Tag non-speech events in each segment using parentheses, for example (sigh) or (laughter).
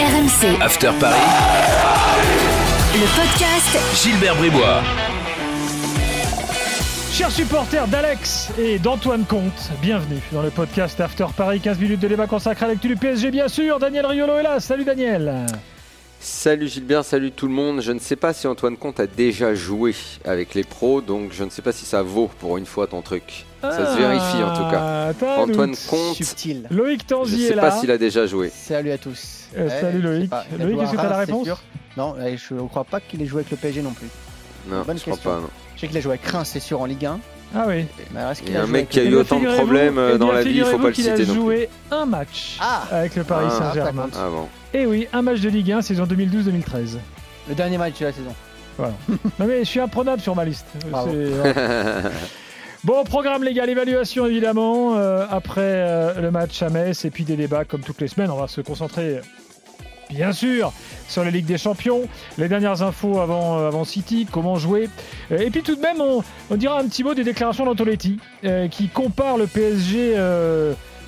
RMC, After Paris, le podcast Gilbert Bribois. Chers supporters d'Alex et d'Antoine Comte, bienvenue dans le podcast After Paris, 15 minutes de débat consacré à l'actu du PSG bien sûr. Daniel Riolo est là, salut Daniel Salut Gilbert, salut tout le monde. Je ne sais pas si Antoine Comte a déjà joué avec les pros, donc je ne sais pas si ça vaut pour une fois ton truc. Ça se vérifie en tout cas. Ah, Antoine. Comte, Subtil. Loïc je Tanzi ne est sais là. pas s'il a déjà joué. Salut à tous. Euh, salut je sais Loïc. Il a Loïc, est-ce que à t'as la réponse sûr Non, je ne crois pas qu'il ait joué avec le PSG non plus. Non, Bonne je crois question. pas. non. Je sais qu'il a joué avec Reims, c'est sûr, en Ligue 1. Ah oui. Qu'il Il y a un mec qui a eu Eh autant de problèmes euh, eh dans la vie, il faut pas le qu'il a citer non plus. joué un match Ah avec le Paris Ah, Saint-Germain. Ah bon. Et oui, un match de Ligue 1, saison 2012-2013. Le dernier match de la saison. (laughs) Non mais je suis imprenable sur ma liste. (laughs) Bon, programme légal, évaluation évidemment, euh, après euh, le match à Metz et puis des débats comme toutes les semaines. On va se concentrer bien sûr sur la Ligue des Champions, les dernières infos avant, euh, avant City, comment jouer. Et puis tout de même, on, dira un petit mot des déclarations d'Antoletti qui compare le PSG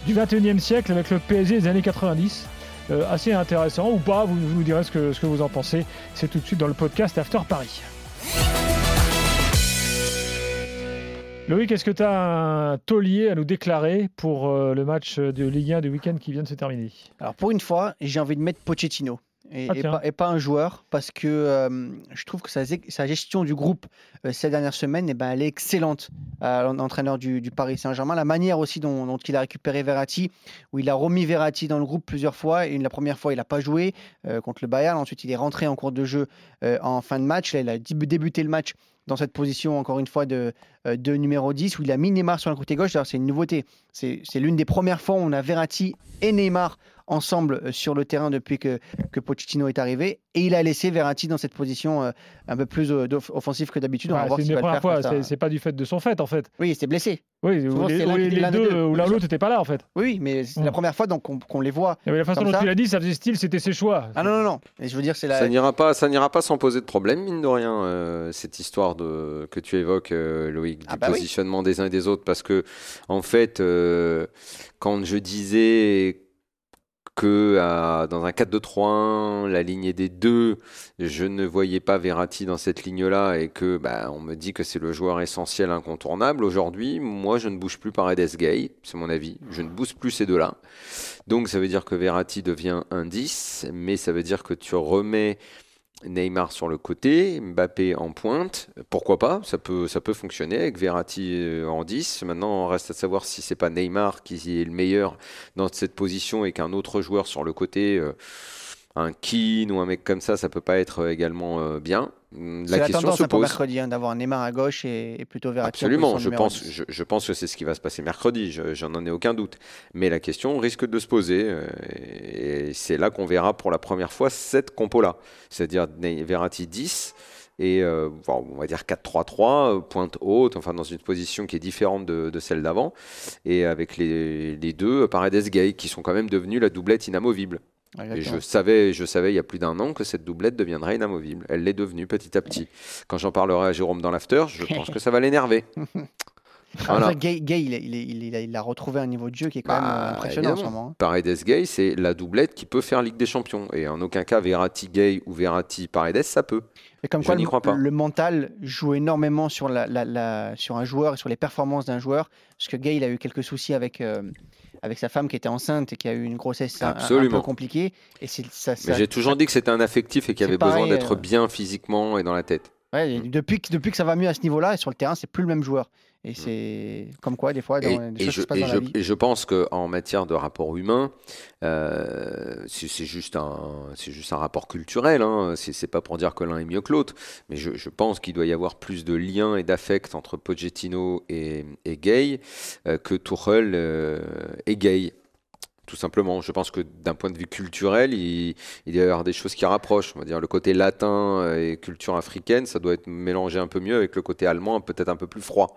du 21e siècle avec le PSG des années 90. Euh, assez intéressant ou pas, vous, vous nous direz ce que vous en pensez. C'est tout de suite dans le podcast After Paris. Loïc, est-ce que tu as un taulier à nous déclarer pour euh, le match de Ligue 1 du week-end qui vient de se terminer? Alors pour une fois, j'ai envie de mettre Pochettino. Et, Ah, et pas, et pas un joueur, parce que euh, je trouve que sa, sa gestion du groupe euh, ces dernières semaines, eh ben, elle est excellente. Euh, L'entraîneur du, du Paris Saint-Germain, la manière aussi dont, dont il a récupéré Verratti, où il a remis Verratti dans le groupe plusieurs fois. Et la première fois, il n'a pas joué contre le Bayern. Ensuite, il est rentré en cours de jeu en fin de match. Là, il a dé- débuté le match dans cette position, encore une fois, de, euh, numéro 10, où il a mis Neymar sur le côté gauche. C'est une nouveauté. C'est l'une des premières fois où on a Verratti et Neymar ensemble euh, sur le terrain depuis que, que Pochettino est arrivé. Et il a laissé Verratti dans cette position euh, un peu plus euh, offensive que d'habitude. On va Ouais, voir C'est faire fois, c'est- c'est pas du fait de son fait en fait. Oui, il s'est blessé. Oui, Souvent, les, c'est l'un l'un deux, l'un ou bien l'autre n'était pas là en fait. Oui, mais c'est la première fois donc qu'on les voit. Et la façon dont ça tu l'as dit, ça faisait style, c'était ses choix. Ah non, non, non. Et je veux dire, c'est la. Ça n'ira pas, ça n'ira pas sans poser de problème, mine de rien, euh, cette histoire de, que tu évoques, euh, Loïc, du Ah bah oui. positionnement des uns et des autres, parce que en fait, euh, quand je disais que euh, dans un 4-2-3-1, la ligne des deux, je ne voyais pas Verratti dans cette ligne-là et que bah, on me dit que c'est le joueur essentiel incontournable. Aujourd'hui, moi, je ne bouge plus Paredes Gay, c'est mon avis. Je ne bouge plus ces deux-là. Donc ça veut dire que Verratti devient un 10, mais ça veut dire que tu remets Neymar sur le côté, Mbappé en pointe, pourquoi pas, ça peut, ça peut fonctionner avec Verratti euh, en 10. Maintenant, on reste à savoir si c'est pas Neymar qui est le meilleur dans cette position et qu'un autre joueur sur le côté, euh, un Keane ou un mec comme ça, ça peut pas être euh, également euh, bien. La la, question tendance se hein, pour pose. mercredi hein, d'avoir Neymar à gauche et, et plutôt Verratti. en Absolument, je pense, 10. je, je pense que c'est ce qui va se passer mercredi, je- j'en en ai aucun doute. Mais la question risque de se poser, euh, et c'est là qu'on verra pour la première fois cette compo-là, c'est-à-dire Verratti 10 et euh, on va dire 4-3-3, euh, pointe haute, enfin dans une position qui est différente de, de celle d'avant, et avec les, les deux Paredes Gay qui sont quand même devenus la doublette inamovible. Et Exactement. je savais, je savais il y a plus d'un an que cette doublette deviendrait inamovible. Elle l'est devenue petit à petit. Quand j'en parlerai à Jérôme dans l'after, je pense que ça va l'énerver. (laughs) Ah, (laughs) Voilà. Gay, Gay, il, a, retrouvé un niveau de jeu qui est quand même Bah, euh, impressionnant en ce évidemment. moment. hein. Paredes Gay, c'est la doublette qui peut faire Ligue des Champions. Et en aucun cas, Verratti Gay ou Verratti Paredes, ça peut. Et comme Je quoi, le, crois pas. le mental joue énormément sur, la, la- la- sur un joueur et sur les performances d'un joueur. Parce que Gay, il a eu quelques soucis avec, euh, avec sa femme qui était enceinte et qui a eu une grossesse un- peu compliquée. Et c'est ça, Mais ça- j'ai toujours dit que c'était un affectif et qu'il avait besoin d'être euh, bien physiquement et dans la tête. ouais, et depuis, que, depuis que ça va mieux à ce niveau-là, et sur le terrain, c'est plus le même joueur. Et c'est comme quoi, des fois, dans, Mm. Et, des et choses je, qui se passent et dans je- la vie. et je pense qu'en matière de rapport humain, euh, c'est juste, un- juste un rapport culturel. Hein. C'est pas pour dire que l'un est mieux que l'autre, mais je, je pense qu'il doit y avoir plus de liens et d'affect entre Pochettino et, et Gay euh, que Tuchel euh, et Gay. Tout simplement, je pense que d'un point de vue culturel, il, il doit y avoir des choses qui rapprochent. On va dire le côté latin et culture africaine, ça doit être mélangé un peu mieux avec le côté allemand, peut-être un peu plus froid.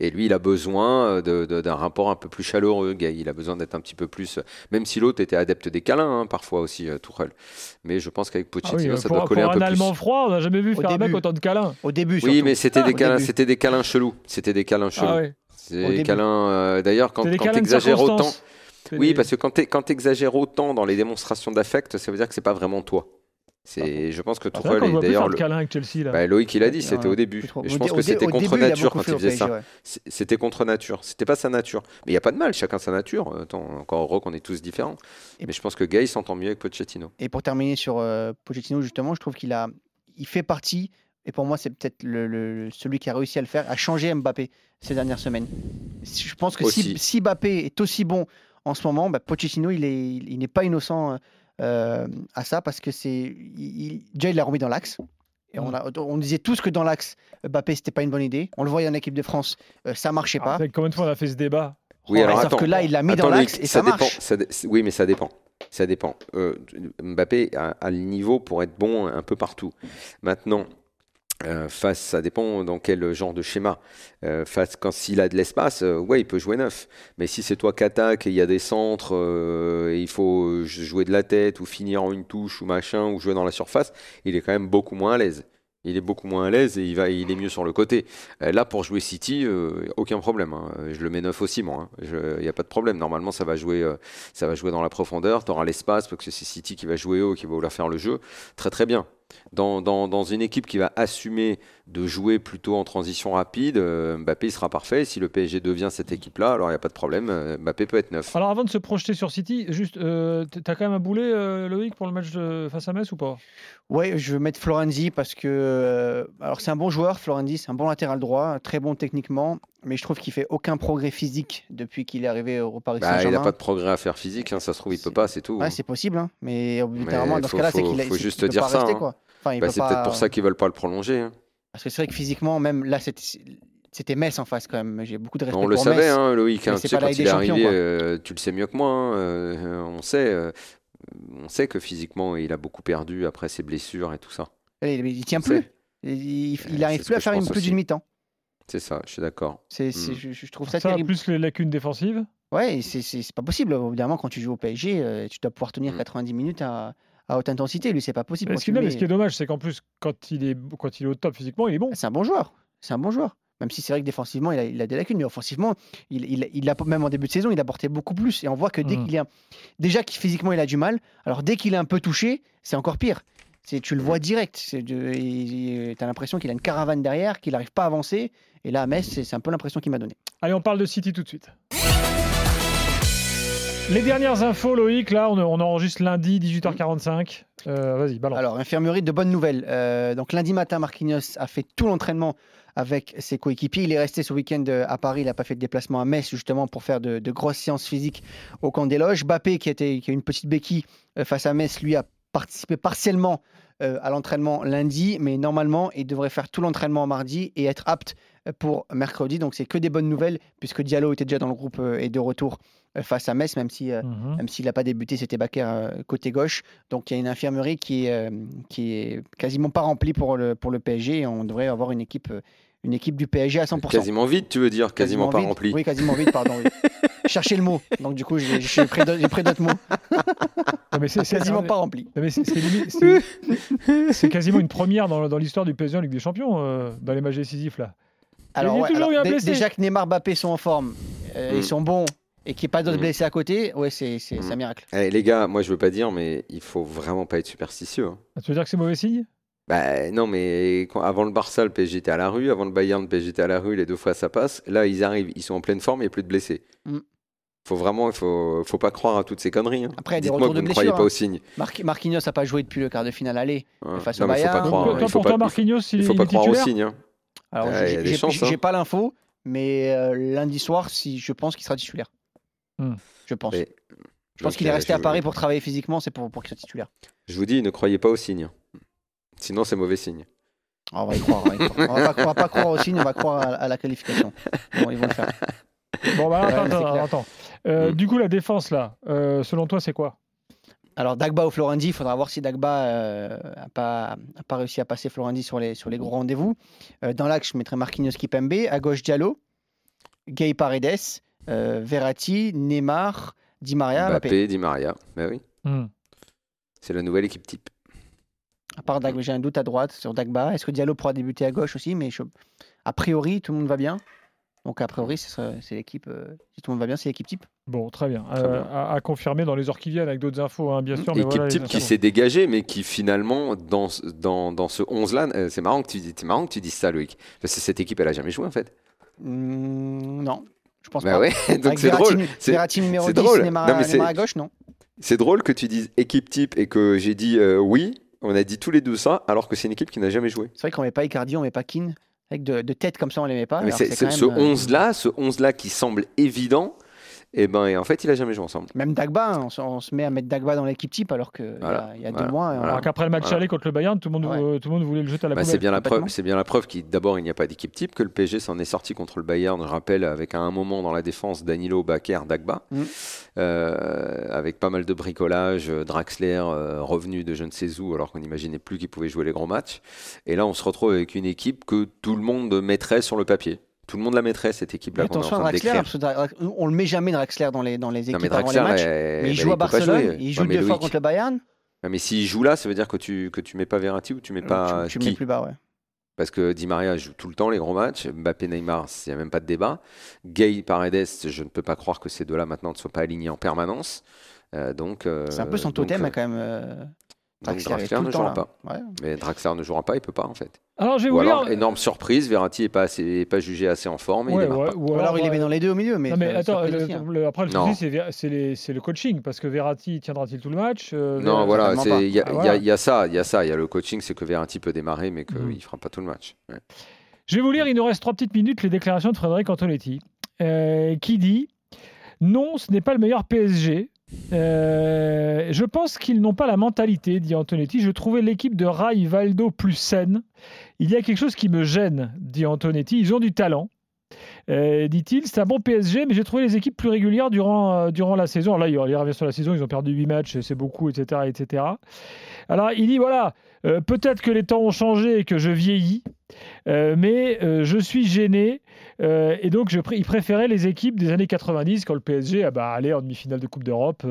Et lui, il a besoin euh, d'un rapport un peu plus chaleureux, Gay. Il a besoin d'être un petit peu plus. Même si l'autre était adepte des câlins, hein, parfois aussi, euh, Tuchel. Mais je pense qu'avec Ah oui, Pochettino, ça pour, doit coller pour un un peu Allemand plus. froid, on n'a jamais vu Au faire un mec autant de câlins. Au début, Oui, surtout. mais c'était Ah, des câlins, c'était des câlins chelous. C'était des câlins chelous. Ah ouais. C'est Au des câlins. euh, D'ailleurs, quand, quand tu exagères autant, Oui, des- parce que quand tu exagères autant dans les démonstrations d'affect, ça veut dire que c'est pas vraiment toi. C'est, je pense que C'est vrai Tuchel qu'on le et voit plus d'ailleurs le- câlin avec Chelsea là. bah, Loïc il a dit, Ouais, c'était au début. Et je pense que c'était contre il nature quand il faisait PSG, ça. C'était contre nature. C'était pas sa nature. Mais il n'y a pas de mal, chacun sa nature. Attends, encore heureux qu'on est tous différents. Et- Mais je pense que Gay s'entend mieux avec Pochettino. Et pour terminer sur euh, Pochettino, justement, je trouve qu'il a, il fait partie, et pour moi, c'est peut-être le, le- celui qui a réussi à le faire, à changer Mbappé ces dernières semaines. Je pense que si, si Mbappé est aussi bon en ce moment, bah, Pochettino, il est, il n'est pas innocent euh, à ça parce que c'est, il, il- déjà, il l'a remis dans l'axe. Et on, a- on disait tous que dans l'axe, Mbappé, c'était pas une bonne idée. On le voyait en équipe de France, euh, ça marchait Ah, pas. Combien de fois on a fait ce débat Oui, alors sauf attends. que là, il l'a mis Attends, dans l'axe et ça, dépend. marche. ça dé- oui, mais ça dépend. Ça dépend. Euh, Mbappé a, a le niveau pour être bon un peu partout. Maintenant, euh, face, ça dépend dans quel genre de schéma. Euh, face, quand s'il a de l'espace, euh, ouais, il peut jouer neuf. Mais si c'est toi qui attaque et il y a des centres, et il faut jouer de la tête ou finir en une touche ou machin ou jouer dans la surface, il est quand même beaucoup moins à l'aise. Il est beaucoup moins à l'aise et il, va, il est mieux sur le côté. Là, pour jouer City, aucun problème. hein. Je le mets neuf aussi, moi. hein. Il n'y a pas de problème. Normalement, ça va jouer, ça va jouer dans la profondeur. Tu auras l'espace parce que c'est City qui va jouer haut, qui va vouloir faire le jeu. Très, très bien. Dans, dans- une équipe qui va assumer de jouer plutôt en transition rapide, euh, Mbappé il sera parfait. Si le PSG devient cette équipe-là, alors il n'y a pas de problème. euh, Mbappé peut être neuf. Alors avant de se projeter sur City, juste, euh, t- t'as quand même un boulet, euh, Loïc, pour le match de- face à Metz ou pas? Ouais, je vais mettre Florenzi parce que euh, alors c'est un bon joueur, Florenzi, c'est un bon latéral droit, très bon techniquement, mais je trouve qu'il fait aucun progrès physique depuis qu'il est arrivé au Paris Bah, il Saint-Germain. n'a pas de progrès à faire physique. hein, ça se trouve, il peut pas, c'est tout. Ouais, c'est possible, hein, mais moment, dans ce cas-là, c'est faut- qu'il a- faut juste il peut dire pas ça, rester, hein. quoi. Enfin, il Bah, peut c'est pas- peut-être pour ça qu'ils veulent pas le prolonger. hein. Parce que c'est vrai que physiquement, même là, c'était Metz en face quand même. J'ai beaucoup de respect On le pour savait, Metz. hein, Loïc. hein, mais tu c'est sais, quand il des est Champions, arrivé, euh, tu le sais mieux que moi. hein, euh, on sait, euh, on sait que physiquement, il a beaucoup perdu après ses blessures et tout ça. Allez, Il, il tient On plus. sait. Il, il- c'est il arrive ce plus à faire une, plus d'une mi-temps. C'est ça, je suis d'accord. C'est, c'est- Mm. je, je trouve ça, Ça, terrible. plus les lacunes défensives? Ouais, et c'est, pas possible. Évidemment, quand tu joues au PSG, euh, tu dois pouvoir tenir Mm. 90 minutes à, à haute intensité. Lui, c'est pas possible. Mais ce, qui, mais ce est dommage, c'est qu'en plus, quand il, est, quand il est au top physiquement, il est bon. C'est un bon joueur. C'est un bon joueur. Même si c'est vrai que défensivement, il a, il a des lacunes, mais offensivement, il, il, il a, même en début de saison, il apportait beaucoup plus. Et on voit que dès Mhm. qu'il est. un- Déjà, qu'il- physiquement, il a du mal. Alors, dès qu'il est un peu touché, c'est encore pire. C'est, tu le vois direct. Tu as l'impression qu'il a une caravane derrière, qu'il n'arrive pas à avancer. Et là, à Metz, c'est, c'est un peu l'impression qu'il m'a donné. Allez, on parle de City tout de suite. Les dernières infos, Loïc, là, on, enregistre lundi 18h45. Euh, Vas-y, balance. Alors, infirmerie de bonnes nouvelles. Euh, donc, lundi matin, Marquinhos a fait tout l'entraînement avec ses coéquipiers. Il est resté ce week-end euh, à Paris. Il n'a pas fait de déplacement à Metz, justement, pour faire de, grosses séances physiques au camp des loges. Bappé, qui, était, qui a une petite béquille face à Metz, lui a participé partiellement à l'entraînement lundi, mais normalement, il devrait faire tout l'entraînement mardi et être apte pour mercredi. Donc, c'est que des bonnes nouvelles, puisque Diallo était déjà dans le groupe et de retour face à Metz, même si euh, Mhm. même s'il n'a pas débuté, c'était Bakker euh, côté gauche. Donc il y a une infirmerie qui est, euh, qui est quasiment pas remplie pour le, pour le PSG. Et on devrait avoir une équipe, euh, une équipe du PSG à 100%. Quasiment vide, tu veux dire Quasiment, pas vide. rempli. Oui, quasiment vide, pardon. oui. (laughs) Chercher le mot. Donc du coup, j'ai pris d'autres mots. (laughs) Non, mais c'est Quasiment pas rempli. c'est- quasiment une première dans, dans l'histoire du PSG en Ligue des Champions, euh, dans les matchs décisifs. Là. Alors, y a ouais, toujours alors, déjà que Neymar, Mbappé sont en forme, euh, Mm. ils sont bons et qu'il n'y ait pas d'autres Mm. blessés à côté, ouais, c'est c'est- c'est un Mm. miracle. Eh, les gars, moi je veux pas dire, mais il faut vraiment pas être superstitieux. hein. Tu veux dire que c'est mauvais signe? Bah non, mais quand- avant le Barça, le PSG était à la rue. Avant le Bayern, le PSG était à la rue. Les deux fois, ça passe. Là, ils arrivent, ils sont en pleine forme, il n'y a plus de blessés. Mm. Faut vraiment, il faut, faut pas croire à toutes ces conneries. hein. Après, il y a des Dites-moi retours que de vous ne croyez blessures, pas hein. au signe. Marqui- Marquinhos n'a pas joué depuis le quart de finale aller. hein. face Non, au mais faut pas Bayern. croire. Donc, il faut pas, toi, il faut- Marquinhos, il, il faut pas croire au titulaire? signe. hein. Alors, Ouais, j'ai hein. pas l'info, mais euh, lundi soir, si, je pense qu'il sera titulaire. Hmm. Je pense. Mais- je pense qu'il est euh, resté je- à Paris pour travailler physiquement, c'est pour, pour qu'il soit titulaire. Je vous dis, ne croyez pas au signe. Sinon, c'est mauvais signe. Ah, on va y croire. On va, y croire. On va pas, on va pas croire au signe, on va croire à, à la qualification. Bon, ils vont le faire. Bon, bah, attends, attends. Euh, Mm. Du coup, la défense, là, euh, selon toi, c'est quoi? Alors, Dagba ou Florendi, il faudra voir si Dagba n'a pas, a pas réussi à passer Florendi sur les, sur les gros rendez-vous. Euh, dans l'axe, je mettrai Marquinhos Kipembe. À gauche, Diallo, Gay Paredes, euh, Verratti, Neymar, Di Maria, Mbappé. Mbappé, Di Maria. Bah oui, Hmm. c'est la nouvelle équipe type. À part Dagba, j'ai un doute à droite sur Dagba. Est-ce que Diallo pourra débuter à gauche aussi Mais je- a priori, tout le monde va bien. Donc a priori, c'est l'équipe, euh, si tout le monde va bien, c'est l'équipe type. Bon, très bien. Très Euh, bien. À, à confirmer dans les heures qui viennent avec d'autres infos, hein, bien sûr. mais Équipe voilà les type qui s'est dégagée, mais qui finalement, dans, ce- dans, dans ce 11-là, euh, c'est marrant, que tu marrant que tu dises ça, Loïc. Parce que cette équipe, elle a jamais joué, en fait. Hmm, non, je pense Bah pas. ouais, (laughs) donc c'est drôle. C'est- Verratti numéro c'est 10, drôle. Neymar, Non, mais c'est- Neymar à gauche, non? C'est drôle que tu dises équipe type et que j'ai dit euh, oui. On a dit tous les deux ça, alors que c'est une équipe qui n'a jamais joué. C'est vrai qu'on met pas Icardi, on met pas Keane. Avec de, de tête comme ça, on les met pas. Mais c'est- ce même, euh, 11-là, ce 11-là qui semble évident, et ben, et en fait, il a jamais joué ensemble. Même Dagba, hein, on, se- on se met à mettre Dagba dans l'équipe type alors qu'il Voilà, y a, il y a voilà, deux mois. voilà. on- Alors qu'après le match Voilà. aller contre le Bayern, tout le monde, Ouais. euh, tout le monde voulait le jeter à la Bah, poubelle. c'est bien la preuve. C'est bien la preuve qu'il d'abord il n'y a pas d'équipe type, que le PSG s'en est sorti contre le Bayern. Je rappelle avec à un moment dans la défense Danilo, Bakker, Dagba, Mm. Euh, avec pas mal de bricolage, euh, Draxler euh, revenu de je ne sais où alors qu'on n'imaginait plus qu'il pouvait jouer les gros matchs. Et là on se retrouve avec une équipe que tout le monde mettrait sur le papier. Tout le monde la mettrait cette équipe-là attention à Draxler, parce que on le met jamais Draxler dans les, dans les Non équipes mais avant les matchs. Mais il joue à Barcelone, il joue deux fois contre le Bayern. ouais, mais s'il joue là, ça veut dire que tu que tu mets pas Verratti ou tu mets pas tu, tu le qui mets plus bas, ouais. Parce que Di Maria joue tout le temps les gros matchs. Mbappé, Neymar, il n'y a même pas de débat. Gay, Paredes, je ne peux pas croire que ces deux-là maintenant ne soient pas alignés en permanence. Euh, donc, euh, C'est un peu son totem euh, hein, quand même. Euh, donc Draxler est ne jouera pas. Ouais. Mais Draxler ne jouera pas, il peut pas en fait. Alors, je vais Ou vous alors, lire. énorme surprise, Verratti n'est pas, assez- est pas jugé assez en forme et il ouais, pas. ou Ou alors il les ouais. met dans les deux au milieu. Mais, Non, mais ça- attends, surprise le- aussi, hein. le- après le Non. souci, c'est le coaching, parce que Verratti tiendra-t-il tout le match euh, Non, voilà, il y, Ah, y voilà. il y a ça, il y a ça, il y a le coaching, c'est que Verratti peut démarrer, mais qu'il Mhm. ne fera pas tout le match. Ouais. Je vais vous lire, il nous reste trois petites minutes, les déclarations de Frédéric Antonetti, euh, qui dit Non, ce n'est pas le meilleur PSG. Euh, je pense qu'ils n'ont pas la mentalité, dit Antonetti. Je trouvais l'équipe de Rai Valdo plus saine. Il y a quelque chose qui me gêne, dit Antonetti. Ils ont du talent. Euh, dit-il, c'est un bon PSG, mais j'ai trouvé les équipes plus régulières durant, euh, durant la saison. Là, il revient sur la saison, ils ont perdu 8 matchs, c'est beaucoup, etc., etc. Alors, il dit, voilà, euh, peut-être que les temps ont changé et que je vieillis, mais je suis gêné. et donc, je pr- il préférait les équipes des années 90 quand le PSG ah bah, allait en demi-finale de Coupe d'Europe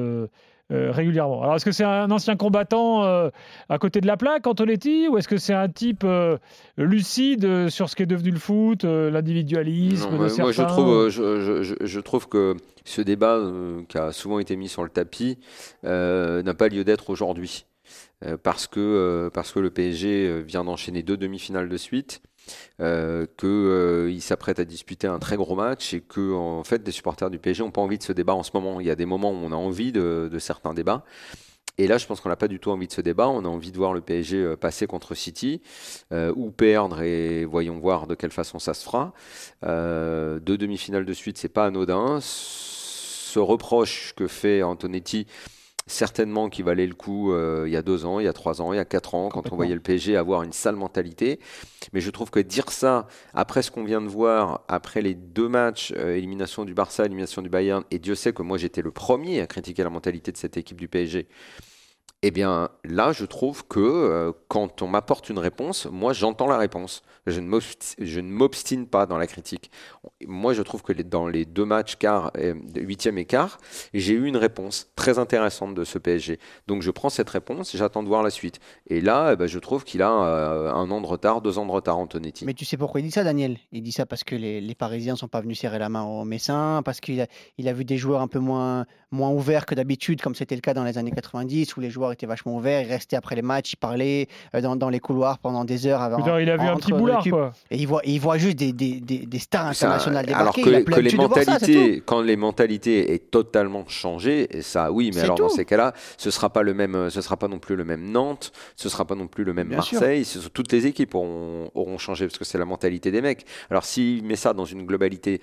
euh, régulièrement. Alors, est-ce que c'est un ancien combattant euh, à côté de la plaque, Antonetti, ou est-ce que c'est un type euh, lucide sur ce qu'est devenu le foot, l'individualisme de moi, moi, je certains trouve, je, je- je- je trouve que ce débat qui a souvent été mis sur le tapis n'a pas lieu d'être aujourd'hui. Parce, que, parce que le PSG vient d'enchaîner deux demi-finales de suite, euh, qu'il s'apprête à disputer un très gros match et que en fait, les supporters du PSG n'ont pas envie de ce débat en ce moment. Il y a des moments où on a envie de, certains débats. Et là, je pense qu'on n'a pas du tout envie de ce débat. On a envie de voir le PSG euh, passer contre City euh, ou perdre et voyons voir de quelle façon ça se fera. Euh, deux demi-finales de suite, c'est pas anodin. Ce reproche que fait Antonetti, certainement qui valait le coup euh, il y a deux ans, il y a trois ans, il y a quatre ans, quand on voyait le PSG avoir une sale mentalité. Mais je trouve que dire ça après ce qu'on vient de voir, après les deux matchs, euh, élimination du Barça, élimination du Bayern, et Dieu sait que moi j'étais le premier à critiquer la mentalité de cette équipe du PSG. Eh bien, là, je trouve que euh, quand on m'apporte une réponse, moi, j'entends la réponse. Je ne ne m'obstine pas dans la critique. Moi, je trouve que dans les deux matchs, quart, euh, huitième et quart, j'ai eu une réponse très intéressante de ce PSG. Donc, je prends cette réponse, j'attends de voir la suite. Et là, eh ben, je trouve qu'il a euh, un an de retard, deux ans de retard, Antonetti. Mais tu sais pourquoi il dit ça, Daniel? Il dit ça parce que les, Parisiens sont pas venus serrer la main aux Messins, parce qu'il a, vu des joueurs un peu moins ouverts que d'habitude, comme c'était le cas dans les années 90, où les joueurs étaient vachement ouverts, ils restaient après les matchs, ils parlaient euh, dans, dans les couloirs pendant des heures avant. Il a vu un petit boulard, quoi. Et il voit, il voit juste des, des, des, des stars Ça, internationales alors que, il a les- que voir ça, mentalités, quand les mentalités est totalement changées, et ça, oui, mais alors dans ces cas-là, ce sera pas le même, ce sera pas non plus le même Nantes, ce sera pas non plus le même Bien. Marseille. ce sont- toutes les équipes auront, auront changé parce que c'est la mentalité des mecs. Alors s'il met ça dans une globalité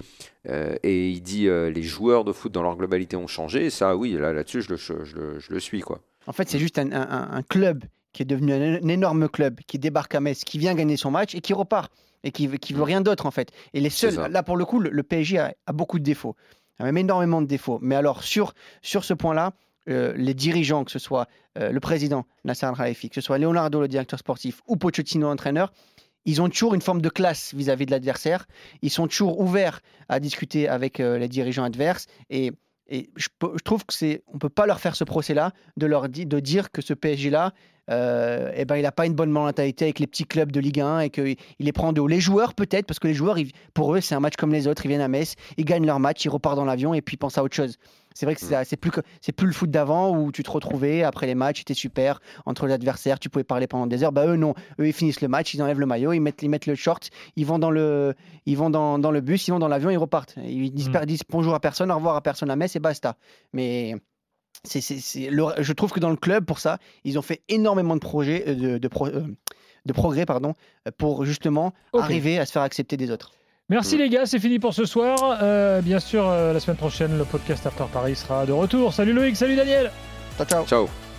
euh, et il dit euh, les joueurs de foot dans leur globalité ont changé, ça, oui, là, là-dessus, je le, je, le, je le suis quoi. En fait, c'est juste un, un- un club qui est devenu un, un énorme club, qui débarque à Metz, qui vient gagner son match et qui repart. Et qui, qui veut rien d'autre, en fait. Et les seuls, là, pour le coup, le, le PSG a, a beaucoup de défauts. A même énormément de défauts. Mais alors, sur, sur ce point-là, euh, les dirigeants, que ce soit euh, le président Nasser Al-Khelaifi, que ce soit Leonardo, le directeur sportif, ou Pochettino, entraîneur, ils ont toujours une forme de classe vis-à-vis de l'adversaire. Ils sont toujours ouverts à discuter avec euh, les dirigeants adverses. Et, et je, trouve que c'est, on peut pas leur faire ce procès-là de leur de dire que ce PSG-là euh, eh ben, il n'a pas une bonne mentalité avec les petits clubs de Ligue 1 et qu'il les prend de haut. Les joueurs, peut-être, parce que les joueurs, ils- pour eux, c'est un match comme les autres. Ils viennent à Metz, ils gagnent leur match, ils repartent dans l'avion et puis ils pensent à autre chose. C'est vrai que c'est c'est plus, le foot d'avant où tu te retrouvais après les matchs, c'était super entre les adversaires, tu pouvais parler pendant des heures. Bah eux non, eux ils finissent le match, ils enlèvent le maillot, ils mettent, ils mettent le short, ils vont dans le, ils vont dans, dans le bus, ils vont dans l'avion, ils repartent. Ils disent, Mm. disent bonjour à personne, au revoir à personne à Metz et basta. Mais c'est, c'est- c'est- le- je trouve que dans le club, pour ça, ils ont fait énormément de projets, euh, de, de, pro- euh, de progrès, pardon, pour justement arriver à se faire accepter des autres. Merci Mm. les gars, c'est fini pour ce soir. Euh, bien sûr, euh, la semaine prochaine, le podcast After Paris sera de retour. Salut Loïc, salut Daniel. Ciao, ciao. Ciao.